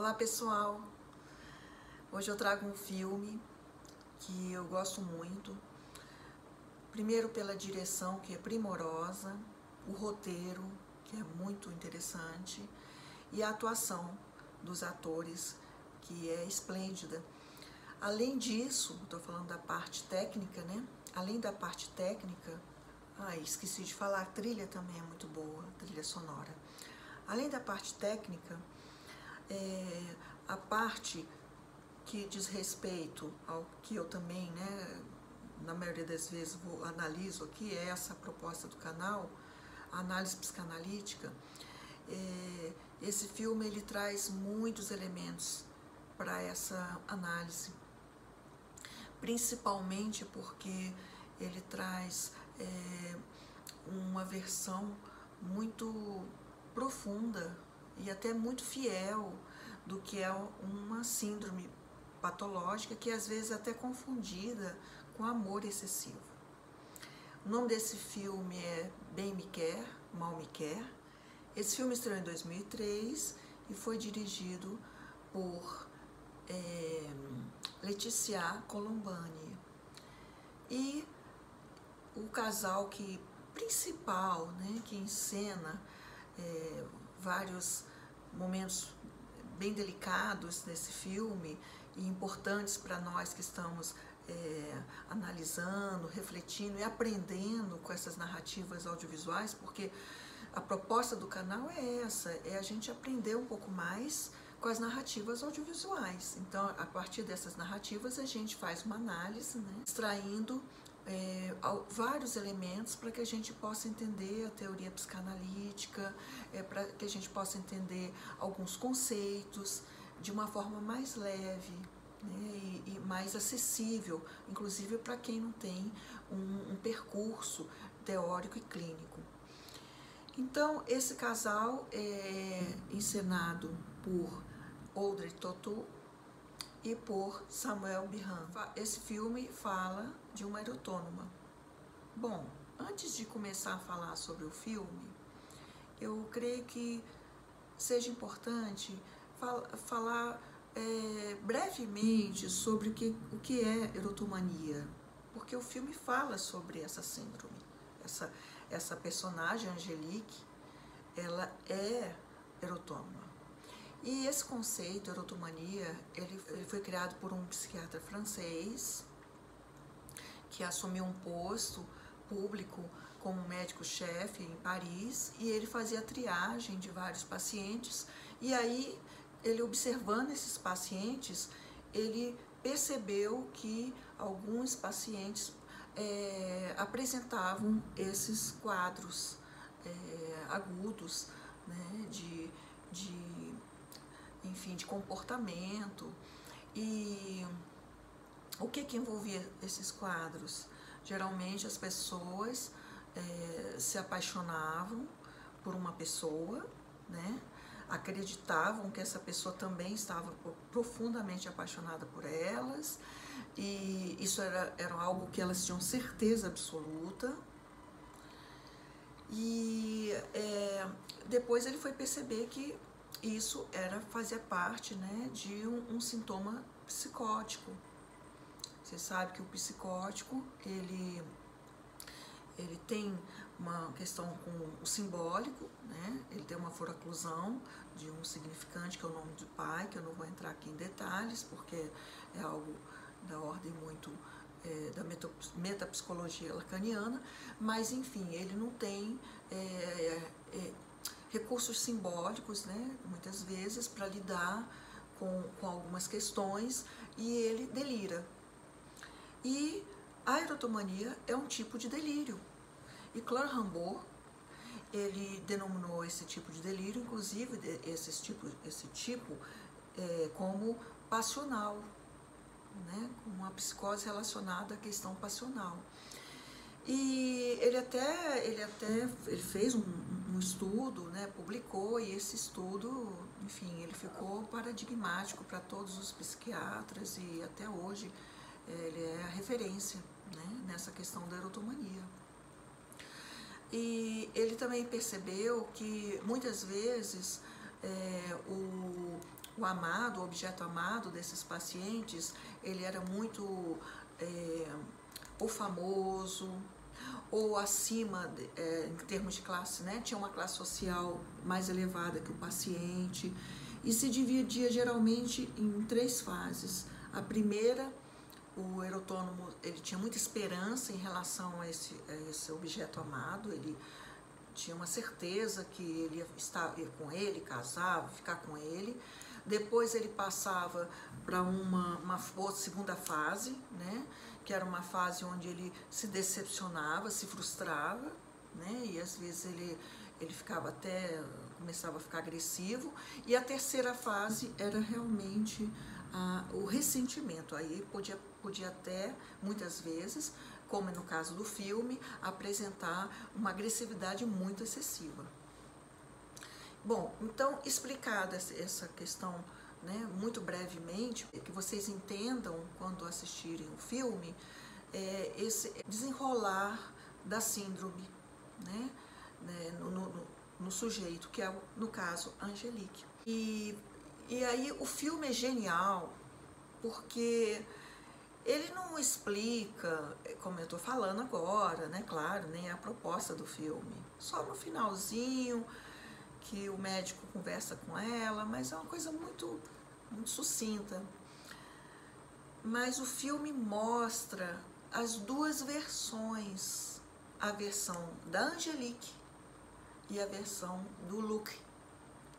Olá pessoal, hoje eu trago um filme que eu gosto muito, primeiro pela direção que é primorosa, o roteiro que é muito interessante e a atuação dos atores que é esplêndida. Além disso, estou falando da parte técnica, né? Além da parte técnica, esqueci de falar, a trilha também é muito boa, a trilha sonora. Além da parte técnica, é, a parte que diz respeito ao que eu também, né, na maioria das vezes vou, analiso aqui, é essa proposta do canal, a análise psicanalítica, é, esse filme ele traz muitos elementos para essa análise, principalmente porque ele traz é, uma versão muito profunda e até muito fiel do que é uma síndrome patológica que às vezes é até confundida com amor excessivo. O nome desse filme é Bem Me Quer, Mal Me Quer. Esse filme estreou em 2003 e foi dirigido por é, Leticia Colombani. E o casal que principal, né, que encena é, vários momentos bem delicados nesse filme e importantes para nós que estamos é, analisando, refletindo e aprendendo com essas narrativas audiovisuais, porque a proposta do canal é essa, é a gente aprender um pouco mais com as narrativas audiovisuais. Então, a partir dessas narrativas, a gente faz uma análise, né, extraindo é, vários elementos para que a gente possa entender a teoria psicanalítica, é, para que a gente possa entender alguns conceitos de uma forma mais leve né, e, e, mais acessível, inclusive para quem não tem um, um percurso teórico e clínico. Então, esse casal é encenado por Audrey Tautou, e por Samuel Birhan. Esse filme fala de uma autônoma. Bom, antes de começar a falar sobre o filme, eu creio que seja importante fal falar é, brevemente sobre o que, o que é erotomania, porque o filme fala sobre essa síndrome. Essa, essa personagem, Angelique, ela é erotônoma. E esse conceito, erotomania, ele, ele foi criado por um psiquiatra francês que assumiu um posto público como médico-chefe em Paris e ele fazia triagem de vários pacientes e aí ele observando esses pacientes ele percebeu que alguns pacientes é, apresentavam esses quadros é, agudos né, de, de enfim, de comportamento. E o que que envolvia esses quadros? Geralmente as pessoas é, se apaixonavam por uma pessoa, né? acreditavam que essa pessoa também estava profundamente apaixonada por elas e isso era, era algo que elas tinham certeza absoluta e é, depois ele foi perceber que isso era fazia parte né, de um, um, sintoma psicótico. Você sabe que o psicótico ele, ele tem uma questão com o simbólico, né? ele tem uma foraclusão de um significante que é o nome do pai, que eu não vou entrar aqui em detalhes, porque é algo da ordem muito é, da metapsicologia lacaniana, mas enfim, ele não tem é, é, é recursos simbólicos, né, muitas vezes, para lidar com, com algumas questões e ele delira. E a erotomania é um tipo de delírio. E Claire Rambaud, ele denominou esse tipo de delírio, inclusive esse tipo, esse tipo é, como passional, né, uma psicose relacionada à questão passional. E ele até, ele até ele fez um estudo, né, publicou, e esse estudo, enfim, ele ficou paradigmático para todos os psiquiatras e até hoje é, ele é a referência né, nessa questão da erotomania. E ele também percebeu que muitas vezes é, o, o amado, o objeto amado desses pacientes, ele era muito é, ou famoso, ou acima, é, em termos de classe, né? tinha uma classe social mais elevada que o paciente, e se dividia geralmente em três fases. A primeira, o erotônomo ele tinha muita esperança em relação a esse, a esse objeto amado, ele tinha uma certeza que ele ia estar com ele, casava, ficar com ele. Depois ele passava para uma, uma segunda fase, né? Que era uma fase onde ele se decepcionava, se frustrava, né? e às vezes ele, ele ficava até, começava a ficar agressivo. E a terceira fase era realmente a, o ressentimento. Aí podia, podia até, muitas vezes, como no caso do filme, apresentar uma agressividade muito excessiva. Bom, então, explicada essa questão né, muito brevemente, que vocês entendam quando assistirem o filme, é, esse desenrolar da síndrome né, né no, no, no, sujeito, que é, no caso, Angelique. E, e aí o filme é genial, porque ele não explica, como eu estou falando agora, né? Claro, nem a proposta do filme. Só no finalzinho que o médico conversa com ela, mas é uma coisa muito, muito sucinta. Mas o filme mostra as duas versões, a versão da Angelique e a versão do Luke,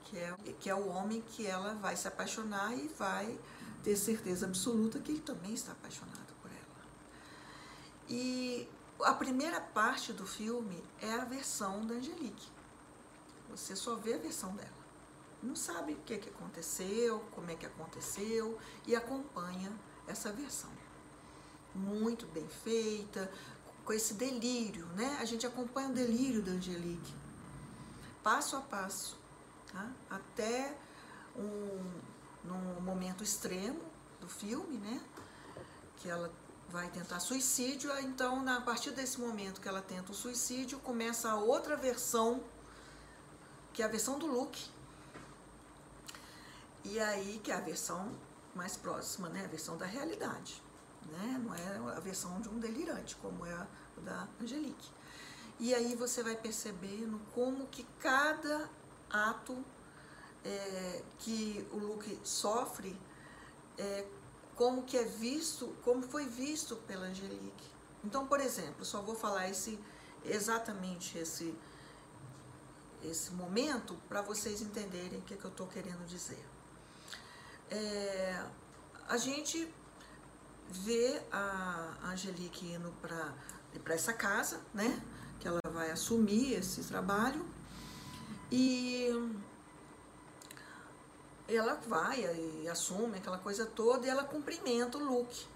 que é, que é o homem que ela vai se apaixonar e vai ter certeza absoluta que ele também está apaixonado por ela. E a primeira parte do filme é a versão da Angelique. Você só vê a versão dela. Não sabe o que, que aconteceu, como é que aconteceu e acompanha essa versão. Muito bem feita, com esse delírio, né? A gente acompanha o delírio da Angelique, passo a passo, tá? até um, num momento extremo do filme, né? Que ela vai tentar suicídio, então a partir desse momento que ela tenta o suicídio, começa a outra versão, que é a versão do Luke. E aí que é a versão mais próxima, né? A versão da realidade, né? Não é a versão de um delirante, como é a da Angelique. E aí você vai percebendo como que cada ato é, que o Luke sofre, é, como que é visto, como foi visto pela Angelique. Então, por exemplo, só vou falar esse exatamente esse esse momento para vocês entenderem o que, que eu estou querendo dizer. É, a gente vê a Angelique indo para essa casa, né? Que ela vai assumir esse trabalho e ela vai e assume aquela coisa toda e ela cumprimenta o Luke.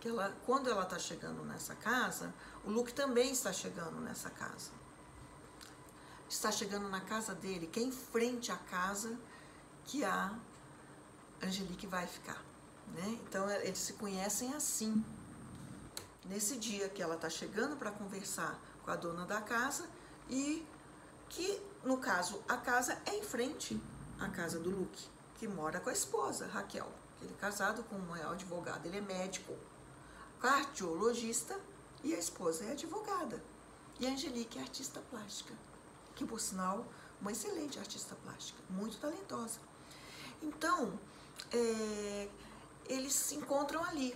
Que ela, quando ela está chegando nessa casa, o Luke também está chegando nessa casa. Está chegando na casa dele, que é em frente à casa que a Angelique vai ficar. Né? Então eles se conhecem assim. Nesse dia que ela está chegando para conversar com a dona da casa e que, no caso, a casa é em frente a casa do Luke, que mora com a esposa, Raquel. Ele é casado com um advogado, ele é médico, cardiologista e a esposa é advogada. E a Angelique é artista plástica, que por sinal, uma excelente artista plástica, muito talentosa. Então, é, eles se encontram ali.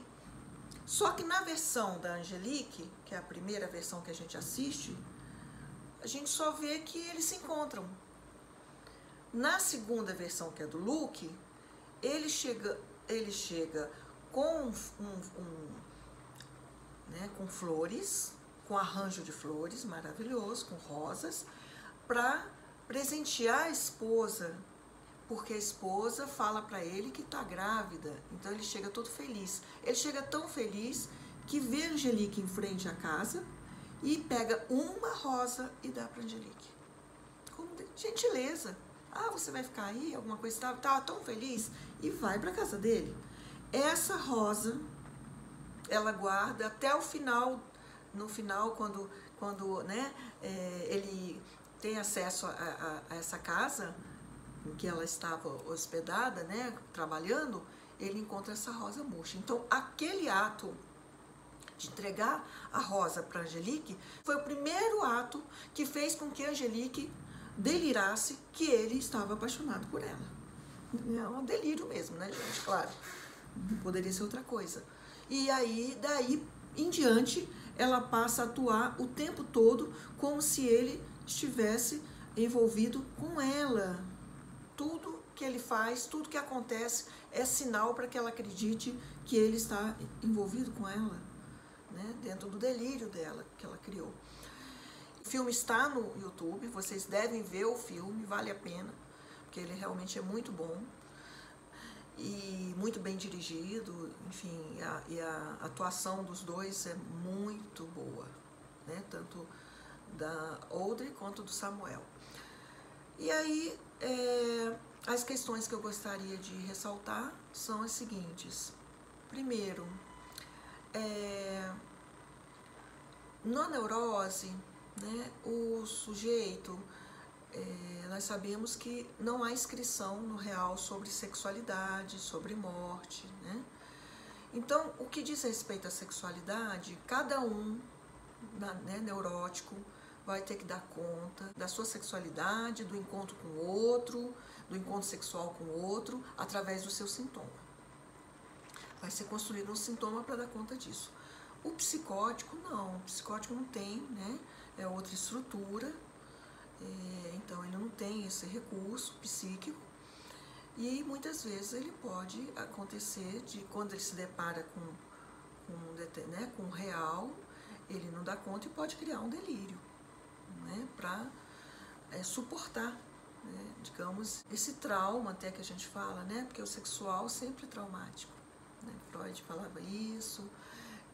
Só que na versão da Angelique, que é a primeira versão que a gente assiste, a gente só vê que eles se encontram. Na segunda versão, que é do Luke, ele chega, ele chega com, um, um, né, com flores, com arranjo de flores maravilhoso, com rosas, para presentear a esposa, porque a esposa fala para ele que está grávida, então ele chega todo feliz. Ele chega tão feliz que vê Angelique em frente à casa e pega uma rosa e dá para Angelique. Com gentileza. Ah, você vai ficar aí, alguma coisa, estava tá, tão feliz, e vai para casa dele. Essa rosa, ela guarda até o final, no final, quando, quando né, é, ele tem acesso a, a, a essa casa, em que ela estava hospedada, né, trabalhando, ele encontra essa rosa murcha. Então, aquele ato de entregar a rosa para Angelique foi o primeiro ato que fez com que Angelique delirasse que ele estava apaixonado por ela. É um delírio mesmo, né, gente? Claro. Poderia ser outra coisa. E aí, daí em diante, ela passa a atuar o tempo todo como se ele estivesse envolvido com ela. Tudo que ele faz, tudo que acontece é sinal para que ela acredite que ele está envolvido com ela, né? dentro do delírio dela que ela criou. O filme está no YouTube, vocês devem ver o filme, vale a pena, porque ele realmente é muito bom e muito bem dirigido, enfim, a, e a atuação dos dois é muito boa, né? tanto da Audrey quanto do Samuel. E aí, é, as questões que eu gostaria de ressaltar são as seguintes. Primeiro, é, na neurose, né, o sujeito é, nós sabemos que não há inscrição no real sobre sexualidade, sobre morte, né? Então, o que diz respeito à sexualidade, cada um né, neurótico vai ter que dar conta da sua sexualidade, do encontro com o outro, do encontro sexual com o outro, através do seu sintoma. Vai ser construído um sintoma para dar conta disso. O psicótico, não. O psicótico não tem, né? É outra estrutura, é, então ele não tem esse recurso psíquico e muitas vezes ele pode acontecer de quando ele se depara com, com, né, com o real, ele não dá conta e pode criar um delírio né, para é, suportar, né, digamos, esse trauma até que a gente fala, né, porque o sexual sempre é traumático. Né, Freud falava isso,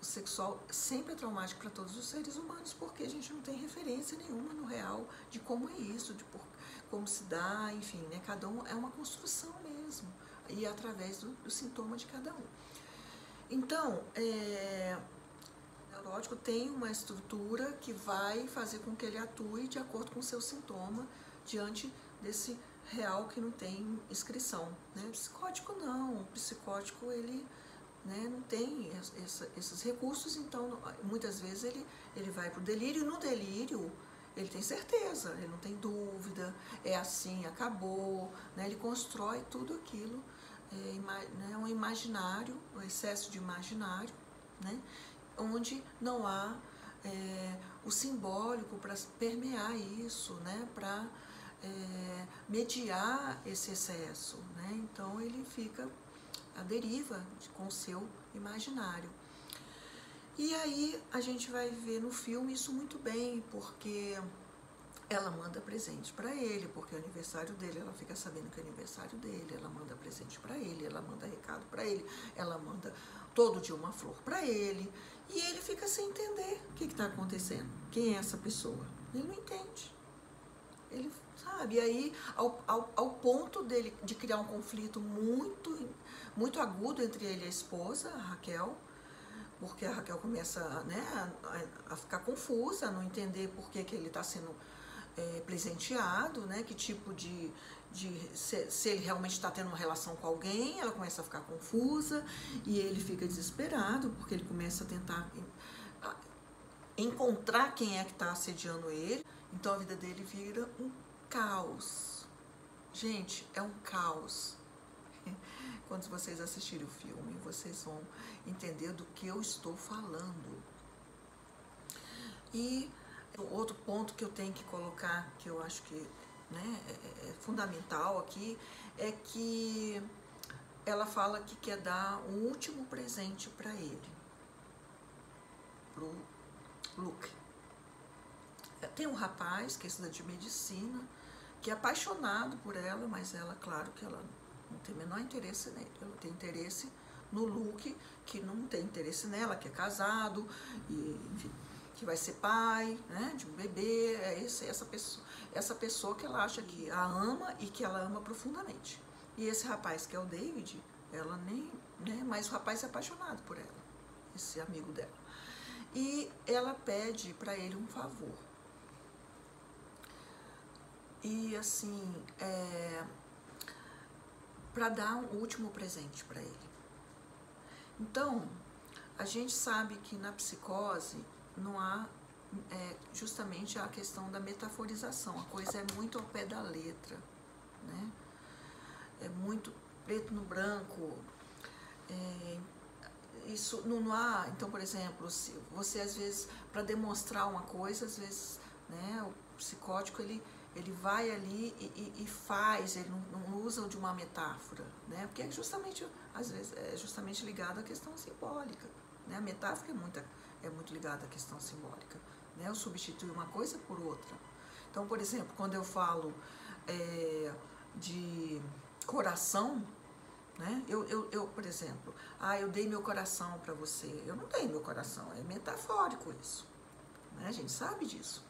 o sexual sempre é traumático para todos os seres humanos, porque a gente não tem referência nenhuma no real de como é isso, de por, como se dá, enfim, né? Cada um é uma construção mesmo, e através do, do sintoma de cada um. Então, é, neurótico tem uma estrutura que vai fazer com que ele atue de acordo com o seu sintoma diante desse real que não tem inscrição. Né? Psicótico não, o psicótico ele né, não tem essa, esses recursos, então muitas vezes ele, ele vai para o delírio, e no delírio ele tem certeza, ele não tem dúvida, é assim, acabou, né, ele constrói tudo aquilo, é, né, um imaginário, um excesso de imaginário, né, onde não há é, o simbólico para permear isso, né, para é, mediar esse excesso. Né, então ele fica a deriva com o seu imaginário. E aí a gente vai ver no filme isso muito bem, porque ela manda presente para ele, porque é aniversário dele, ela fica sabendo que é aniversário dele, ela manda presente para ele, ela manda recado para ele, ela manda todo dia uma flor para ele, e ele fica sem entender o que está acontecendo, quem é essa pessoa. Ele não entende. Ele sabe, e aí ao, ao, ao ponto dele de criar um conflito muito muito agudo entre ele e a esposa, a Raquel, porque a Raquel começa né, a, a ficar confusa, a não entender por que, que ele está sendo é, presenteado, né, que tipo de. De se, se ele realmente está tendo uma relação com alguém, ela começa a ficar confusa e ele fica desesperado, porque ele começa a tentar encontrar quem é que está assediando ele. Então a vida dele vira um caos. Gente, é um caos. Quando vocês assistirem o filme, vocês vão entender do que eu estou falando. E outro ponto que eu tenho que colocar, que eu acho que né, é, é, é fundamental aqui, é que ela fala que quer dar um último presente para ele, pro Luke. Tem um rapaz que estuda de medicina, que é apaixonado por ela, mas ela, claro que ela não tem o menor interesse nele. Ela tem interesse no Luke, que não tem interesse nela, que é casado, e, enfim, que vai ser pai né, de um bebê. É esse, essa, pessoa, essa pessoa que ela acha que a ama e que ela ama profundamente. E esse rapaz, que é o David, ela nem. Né, mas o rapaz é apaixonado por ela, esse amigo dela. E ela pede para ele um favor. E assim, é, para dar um último presente para ele. Então, a gente sabe que na psicose não há é, justamente a questão da metaforização, a coisa é muito ao pé da letra, né? É muito preto no branco. É, isso não, não há, então, por exemplo, se você às vezes, para demonstrar uma coisa, às vezes, né, o psicótico ele ele vai ali e, e, e faz, ele não, não, usa de uma metáfora, né? Porque é justamente, às vezes, é justamente ligado à questão simbólica, né? A metáfora é muito, é muito ligada à questão simbólica, né? Eu substituo uma coisa por outra. Então, por exemplo, quando eu falo é, de coração, né? Eu, eu, eu, por exemplo, ah, eu dei meu coração para você. Eu não dei meu coração, é metafórico isso. Né? A gente sabe disso.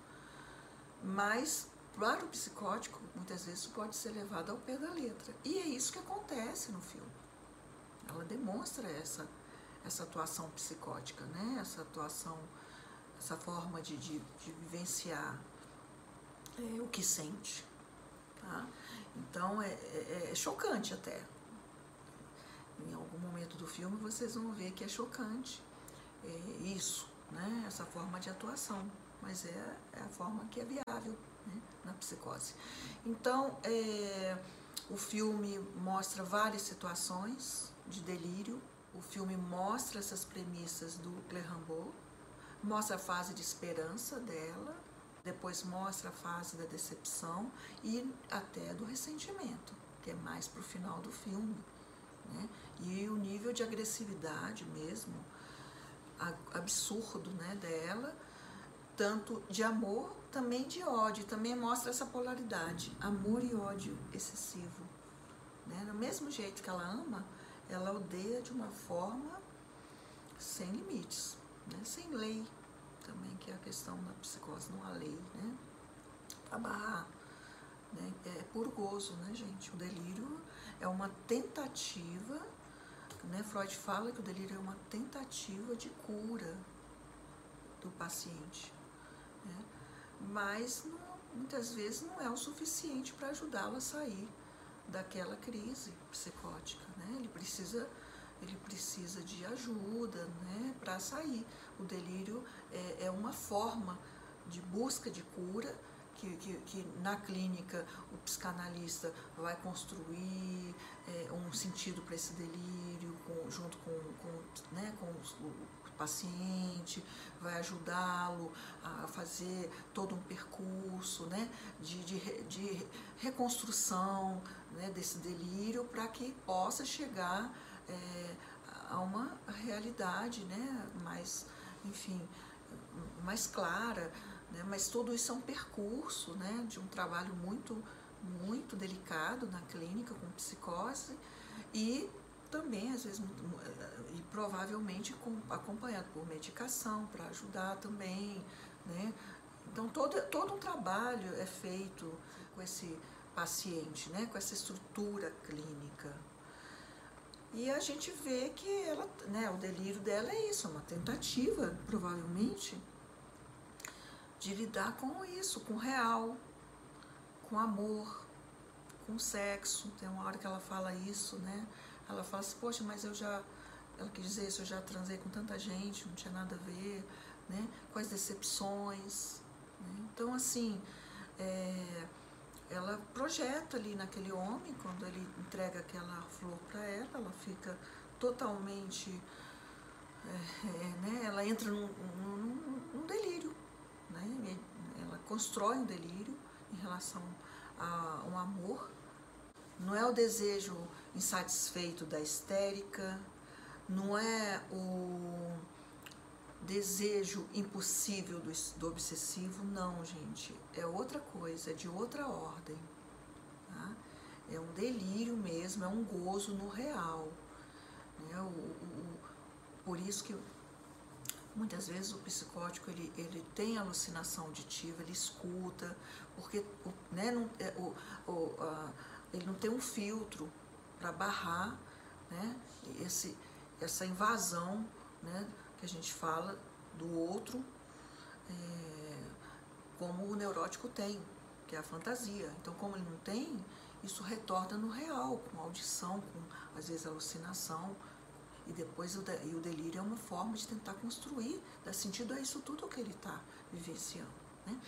Mas para o psicótico, muitas vezes pode ser levado ao pé da letra. E é isso que acontece no filme. Ela demonstra essa, essa atuação psicótica, né? essa atuação, essa forma de, de, de vivenciar é, o que sente. Tá? Então é, é, é chocante até. Em algum momento do filme vocês vão ver que é chocante é, isso, né? essa forma de atuação. Mas é, é a forma que é viável né, na psicose. Então, é, o filme mostra várias situações de delírio, o filme mostra essas premissas do Clermont, mostra a fase de esperança dela, depois mostra a fase da decepção e até do ressentimento, que é mais para o final do filme. Né? E o nível de agressividade mesmo, absurdo né, dela, tanto de amor, também de ódio, também mostra essa polaridade, amor e ódio excessivo. Né? Do mesmo jeito que ela ama, ela odeia de uma forma sem limites, né? sem lei também, que é a questão da psicose, não há lei, né? Pra. Né? É puro gozo, né, gente? O delírio é uma tentativa, né? Freud fala que o delírio é uma tentativa de cura do paciente né? mas não, muitas vezes não é o suficiente para ajudá-lo a sair daquela crise psicótica. Né? Ele precisa ele precisa de ajuda né, para sair. O delírio é, é, uma forma de busca de cura que, que, que na clínica o psicanalista vai construir é, um sentido para esse delírio com, junto com, com, né, com o, paciente, vai ajudá-lo a fazer todo um percurso né, de, de, de reconstrução né, desse delírio para que possa chegar é, a uma realidade né, mais, enfim, mais clara. Né, mas tudo isso é um percurso né, de um trabalho muito, muito delicado na clínica com psicose e também, às vezes, eh, e provavelmente acompanhado por medicação para ajudar também, né? Então, todo, todo um trabalho é feito com esse paciente, né? Com essa estrutura clínica. E a gente vê que ela, né, o delírio dela é isso, é uma tentativa, provavelmente, de lidar com isso, com o real, com amor, com sexo. Tem uma hora que ela fala isso, né? Ela fala assim, poxa, mas eu já, ela quis dizer isso, eu já transei com tanta gente, não tinha nada a ver, né? Com as decepções. Né? Então, assim, é, ela projeta ali naquele homem, quando ele entrega aquela flor para ela, ela fica totalmente. É, é, né? Ela entra num, num, num delírio, né? ela constrói um delírio em relação a um amor. Não é o desejo insatisfeito da histérica, não é o desejo impossível do, do obsessivo, não, gente. É outra coisa, é de outra ordem. Tá? É um delírio mesmo, é um gozo no real. Né? O, o, por isso que muitas vezes o psicótico ele, ele tem alucinação auditiva, ele escuta, porque né, não, é, o, o, a, ele não tem um filtro para barrar né, esse, essa invasão né, que a gente fala do outro, é, como o neurótico tem, que é a fantasia. Então, como ele não tem, isso retorna no real, com audição, com às vezes alucinação, e depois o, de, e o delírio é uma forma de tentar construir, dar sentido a isso tudo que ele está vivenciando. Né?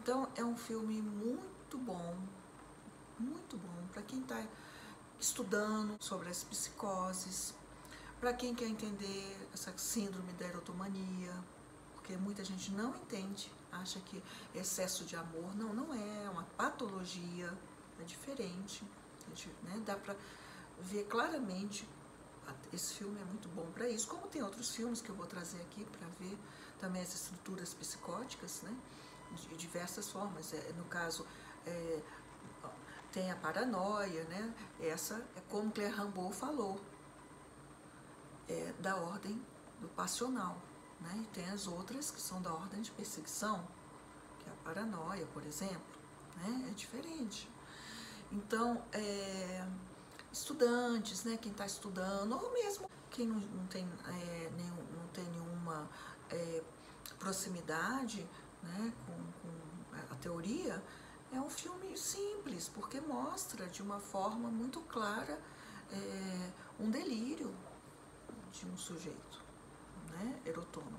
Então é um filme muito bom, muito bom para quem está estudando sobre as psicoses, para quem quer entender essa síndrome da erotomania, porque muita gente não entende, acha que excesso de amor, não, não é, é uma patologia, é diferente, gente, né? dá para ver claramente, esse filme é muito bom para isso, como tem outros filmes que eu vou trazer aqui para ver também as estruturas psicóticas, né? de diversas formas, é, no caso, é, tem a paranoia, né? Essa é como Claire Rambaud falou, é da ordem do passional, né? E tem as outras que são da ordem de perseguição, que é a paranoia, por exemplo, né? É diferente. Então, é, estudantes, né? Quem está estudando, ou mesmo quem não, não tem, é, nenhum, não tem nenhuma é, proximidade né, com, com a teoria, é um filme simples, porque mostra de uma forma muito clara é, um delírio de um sujeito né, erotônomo.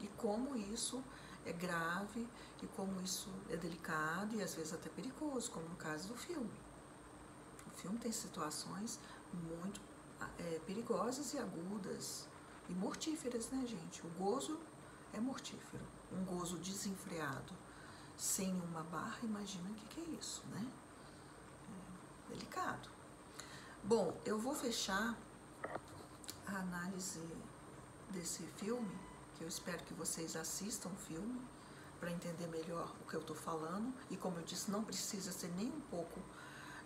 E como isso é grave, e como isso é delicado e às vezes até perigoso, como no caso do filme. O filme tem situações muito é, perigosas e agudas e mortíferas, né, gente? O gozo é mortífero, um gozo desenfreado sem uma barra, imagina o que, que é isso, né? É delicado. Bom, eu vou fechar a análise desse filme, que eu espero que vocês assistam o filme para entender melhor o que eu estou falando. E como eu disse, não precisa ser nem um pouco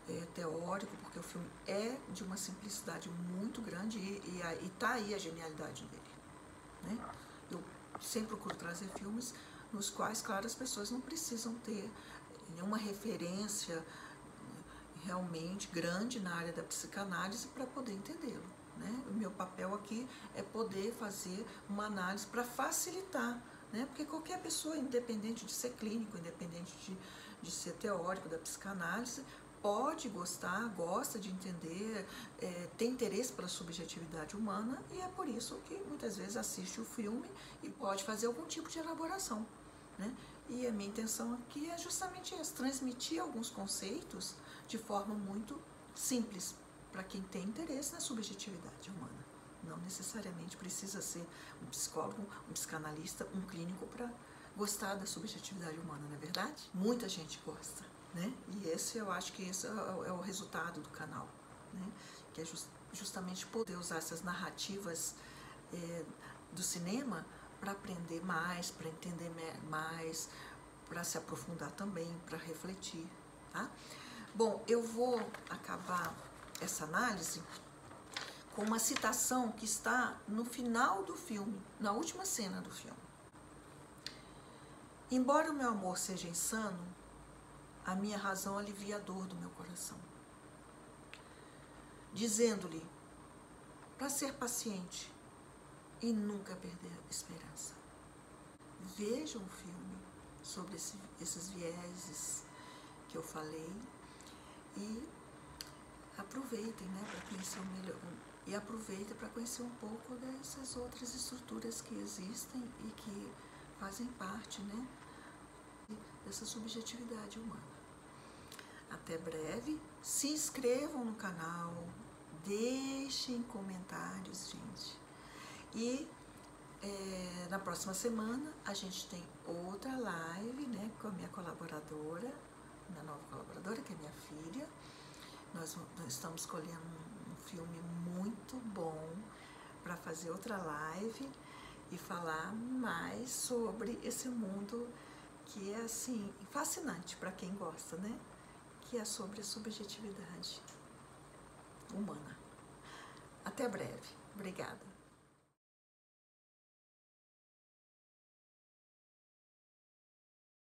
é, teórico, porque o filme é de uma simplicidade muito grande e, e, e tá aí a genialidade dele. Né? Eu sempre procuro trazer filmes nos quais, claro, as pessoas não precisam ter nenhuma referência realmente grande na área da psicanálise para poder entendê-lo. Né? O meu papel aqui é poder fazer uma análise para facilitar, né? porque qualquer pessoa, independente de ser clínico, independente de, de ser teórico da psicanálise, pode gostar, gosta de entender, é, tem interesse pela subjetividade humana e é por isso que muitas vezes assiste o filme e pode fazer algum tipo de elaboração. Né? E a minha intenção aqui é justamente essa, transmitir alguns conceitos de forma muito simples para quem tem interesse na subjetividade humana. Não necessariamente precisa ser um psicólogo, um psicanalista, um clínico para gostar da subjetividade humana, não é verdade? Muita gente gosta, né? E esse eu acho que esse é o, é resultado do canal, né? Que é just, justamente poder usar essas narrativas é, do cinema para aprender mais, para entender mais, para se aprofundar também, para refletir, tá? Bom, eu vou acabar essa análise com uma citação que está no final do filme, na última cena do filme. Embora o meu amor seja insano, a minha razão alivia a dor do meu coração, dizendo-lhe para ser paciente e nunca perder a esperança. Vejam o filme sobre esse, esses vieses que eu falei e aproveitem né, para conhecer melhor. E aproveitem para conhecer um pouco dessas outras estruturas que existem e que fazem parte né, dessa subjetividade humana. Até breve, se inscrevam no canal, deixem comentários, gente. E é, na próxima semana a gente tem outra live né, com a minha colaboradora, minha nova colaboradora, que é minha filha. Nós, estamos escolhendo um filme muito bom para fazer outra live e falar mais sobre esse mundo que é assim fascinante para quem gosta, né? Que é sobre a subjetividade humana. Até breve. Obrigada.